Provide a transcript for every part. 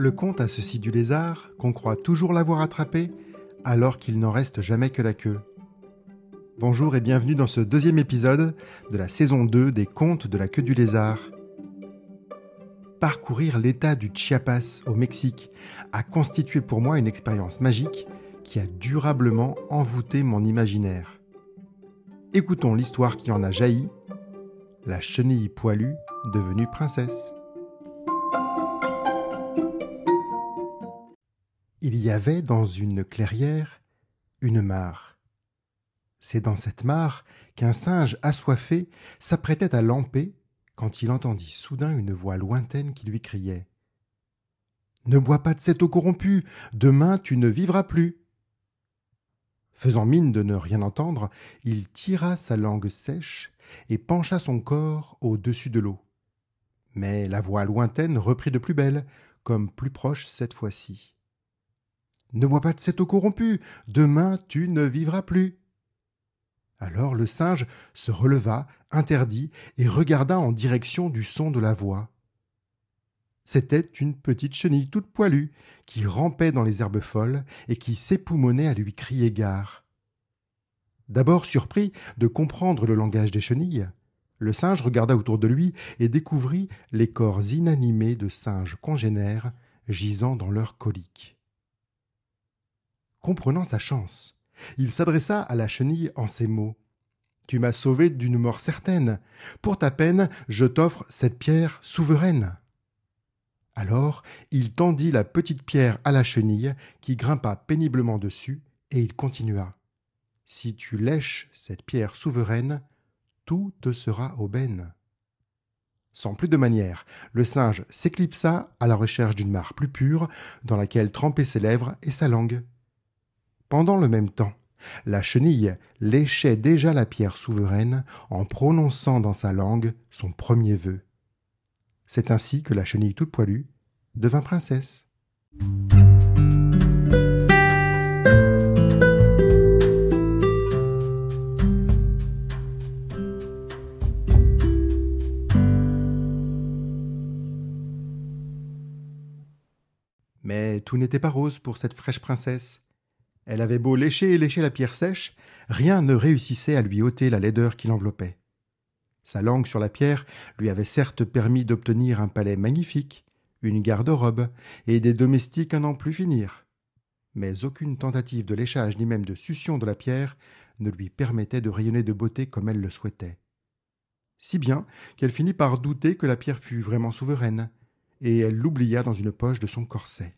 Le conte a ceci du lézard qu'on croit toujours l'avoir attrapé alors qu'il n'en reste jamais que la queue. Bonjour et bienvenue dans ce deuxième épisode de la saison 2 des contes de la queue du lézard. Parcourir l'état du Chiapas au Mexique a constitué pour moi une expérience magique qui a durablement envoûté mon imaginaire. Écoutons l'histoire qui en a jailli, la chenille poilue devenue princesse. Il y avait dans une clairière une mare. C'est dans cette mare qu'un singe assoiffé s'apprêtait à lamper quand il entendit soudain une voix lointaine qui lui criait Ne bois pas de cette eau corrompue, demain tu ne vivras plus. Faisant mine de ne rien entendre, il tira sa langue sèche et pencha son corps au-dessus de l'eau. Mais la voix lointaine reprit de plus belle, comme plus proche cette fois-ci. Ne bois pas de cette eau corrompue, demain tu ne vivras plus. Alors le singe se releva, interdit, et regarda en direction du son de la voix. C'était une petite chenille toute poilue, qui rampait dans les herbes folles et qui s'époumonnait à lui crier gare. D'abord surpris de comprendre le langage des chenilles, le singe regarda autour de lui et découvrit les corps inanimés de singes congénères gisant dans leurs coliques. Comprenant sa chance, il s'adressa à la chenille en ces mots. Tu m'as sauvé d'une mort certaine. Pour ta peine, je t'offre cette pierre souveraine. Alors il tendit la petite pierre à la chenille, qui grimpa péniblement dessus, et il continua. Si tu lèches cette pierre souveraine, tout te sera aubaine. Sans plus de manière, le singe s'éclipsa à la recherche d'une mare plus pure, dans laquelle trempaient ses lèvres et sa langue. Pendant le même temps, la chenille léchait déjà la pierre souveraine en prononçant dans sa langue son premier vœu. C'est ainsi que la chenille toute poilue devint princesse. Mais tout n'était pas rose pour cette fraîche princesse. Elle avait beau lécher et lécher la pierre sèche, rien ne réussissait à lui ôter la laideur qui l'enveloppait. Sa langue sur la pierre lui avait certes permis d'obtenir un palais magnifique, une garde-robe et des domestiques à n'en plus finir. Mais aucune tentative de léchage ni même de succion de la pierre ne lui permettait de rayonner de beauté comme elle le souhaitait. Si bien qu'elle finit par douter que la pierre fût vraiment souveraine, et elle l'oublia dans une poche de son corset.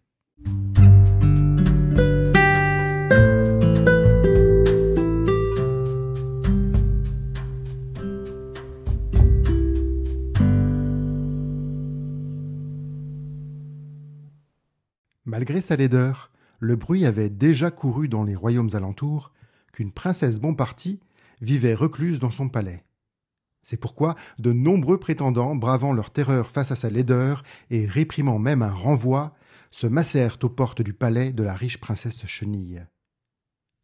Malgré sa laideur, le bruit avait déjà couru dans les royaumes alentours qu'une princesse bon parti vivait recluse dans son palais. C'est pourquoi de nombreux prétendants, bravant leur terreur face à sa laideur et réprimant même un renvoi, se massèrent aux portes du palais de la riche princesse Chenille.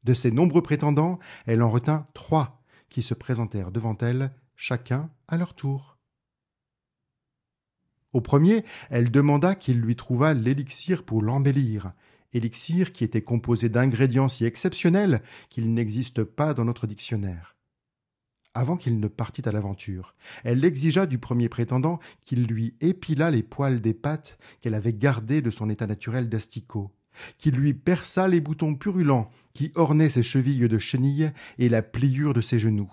De ces nombreux prétendants, elle en retint trois qui se présentèrent devant elle, chacun à leur tour. Au premier, elle demanda qu'il lui trouvât l'élixir pour l'embellir, élixir qui était composé d'ingrédients si exceptionnels qu'il n'existe pas dans notre dictionnaire. Avant qu'il ne partît à l'aventure, elle exigea du premier prétendant qu'il lui épilât les poils des pattes qu'elle avait gardées de son état naturel d'asticot, qu'il lui perçât les boutons purulents qui ornaient ses chevilles de chenille et la pliure de ses genoux,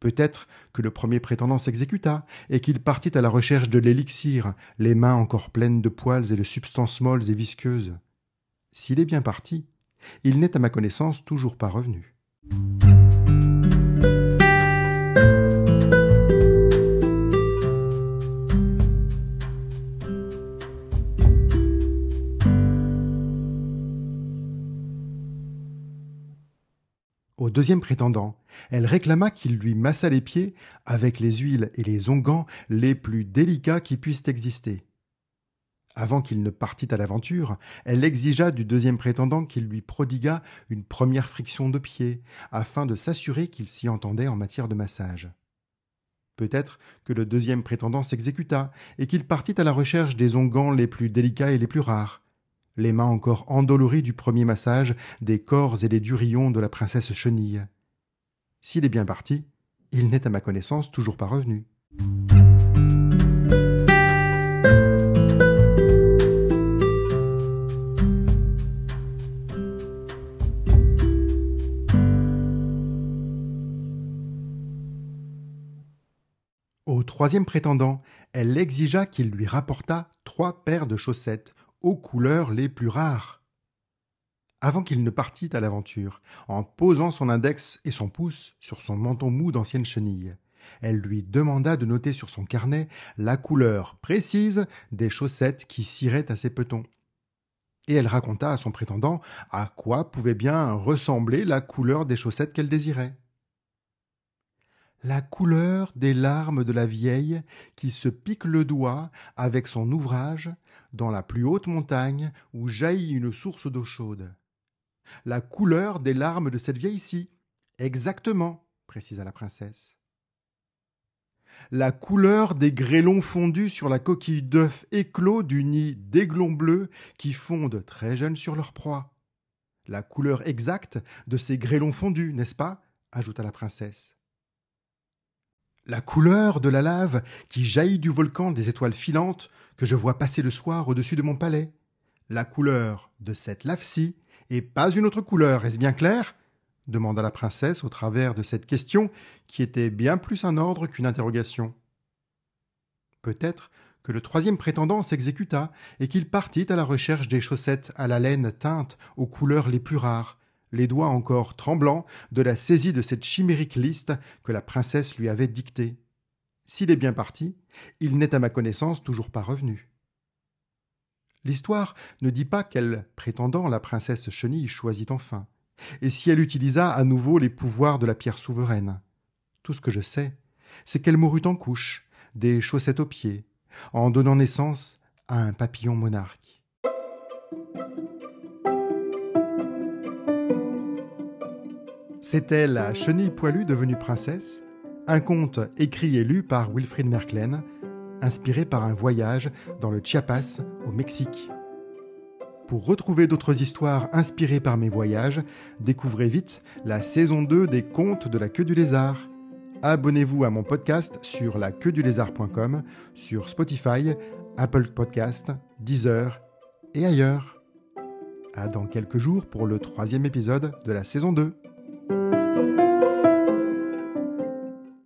Peut-être que le premier prétendant s'exécuta et qu'il partit à la recherche de l'élixir, les mains encore pleines de poils et de substances molles et visqueuses. S'il est bien parti, il n'est à ma connaissance toujours pas revenu. Deuxième prétendant, elle réclama qu'il lui massât les pieds avec les huiles et les onguents les plus délicats qui puissent exister. Avant qu'il ne partît à l'aventure, elle exigea du deuxième prétendant qu'il lui prodiguât une première friction de pied, afin de s'assurer qu'il s'y entendait en matière de massage. Peut-être que le deuxième prétendant s'exécuta et qu'il partit à la recherche des onguents les plus délicats et les plus rares, les mains encore endolories du premier massage des corps et des durillons de la princesse Chenille. S'il est bien parti, il n'est à ma connaissance toujours pas revenu. Au troisième prétendant, elle exigea qu'il lui rapportât trois paires de chaussettes aux couleurs les plus rares. Avant qu'il ne partît à l'aventure, en posant son index et son pouce sur son menton mou d'ancienne chenille, elle lui demanda de noter sur son carnet la couleur précise des chaussettes qui ciraient à ses petons. Et elle raconta à son prétendant à quoi pouvait bien ressembler la couleur des chaussettes qu'elle désirait la couleur des larmes de la vieille qui se pique le doigt avec son ouvrage dans la plus haute montagne où jaillit une source d'eau chaude. La couleur des larmes de cette vieille-ci. Exactement, précisa la princesse. La couleur des grêlons fondus sur la coquille d'œuf éclos du nid d'aiglons bleus qui fondent très jeunes sur leur proie. La couleur exacte de ces grêlons fondus, n'est-ce pas? ajouta la princesse la couleur de la lave qui jaillit du volcan des étoiles filantes que je vois passer le soir au-dessus de mon palais. La couleur de cette lave-ci, et pas une autre couleur, est-ce bien clair? demanda la princesse au travers de cette question qui était bien plus un ordre qu'une interrogation. Peut-être que le troisième prétendant s'exécuta et qu'il partit à la recherche des chaussettes à la laine teinte aux couleurs les plus rares, les doigts encore tremblants de la saisie de cette chimérique liste que la princesse lui avait dictée. S'il est bien parti, il n'est à ma connaissance toujours pas revenu. L'histoire ne dit pas quel prétendant la princesse Chenille choisit enfin, et si elle utilisa à nouveau les pouvoirs de la pierre souveraine. Tout ce que je sais, c'est qu'elle mourut en couche, des chaussettes aux pieds, en donnant naissance à un papillon monarque. C'était La chenille poilue devenue princesse, un conte écrit et lu par Wilfrid Merklen, inspiré par un voyage dans le Chiapas au Mexique. Pour retrouver d'autres histoires inspirées par mes voyages, découvrez vite la saison 2 des contes de la queue du lézard. Abonnez-vous à mon podcast sur la sur Spotify, Apple Podcast, Deezer et ailleurs. À dans quelques jours pour le troisième épisode de la saison 2.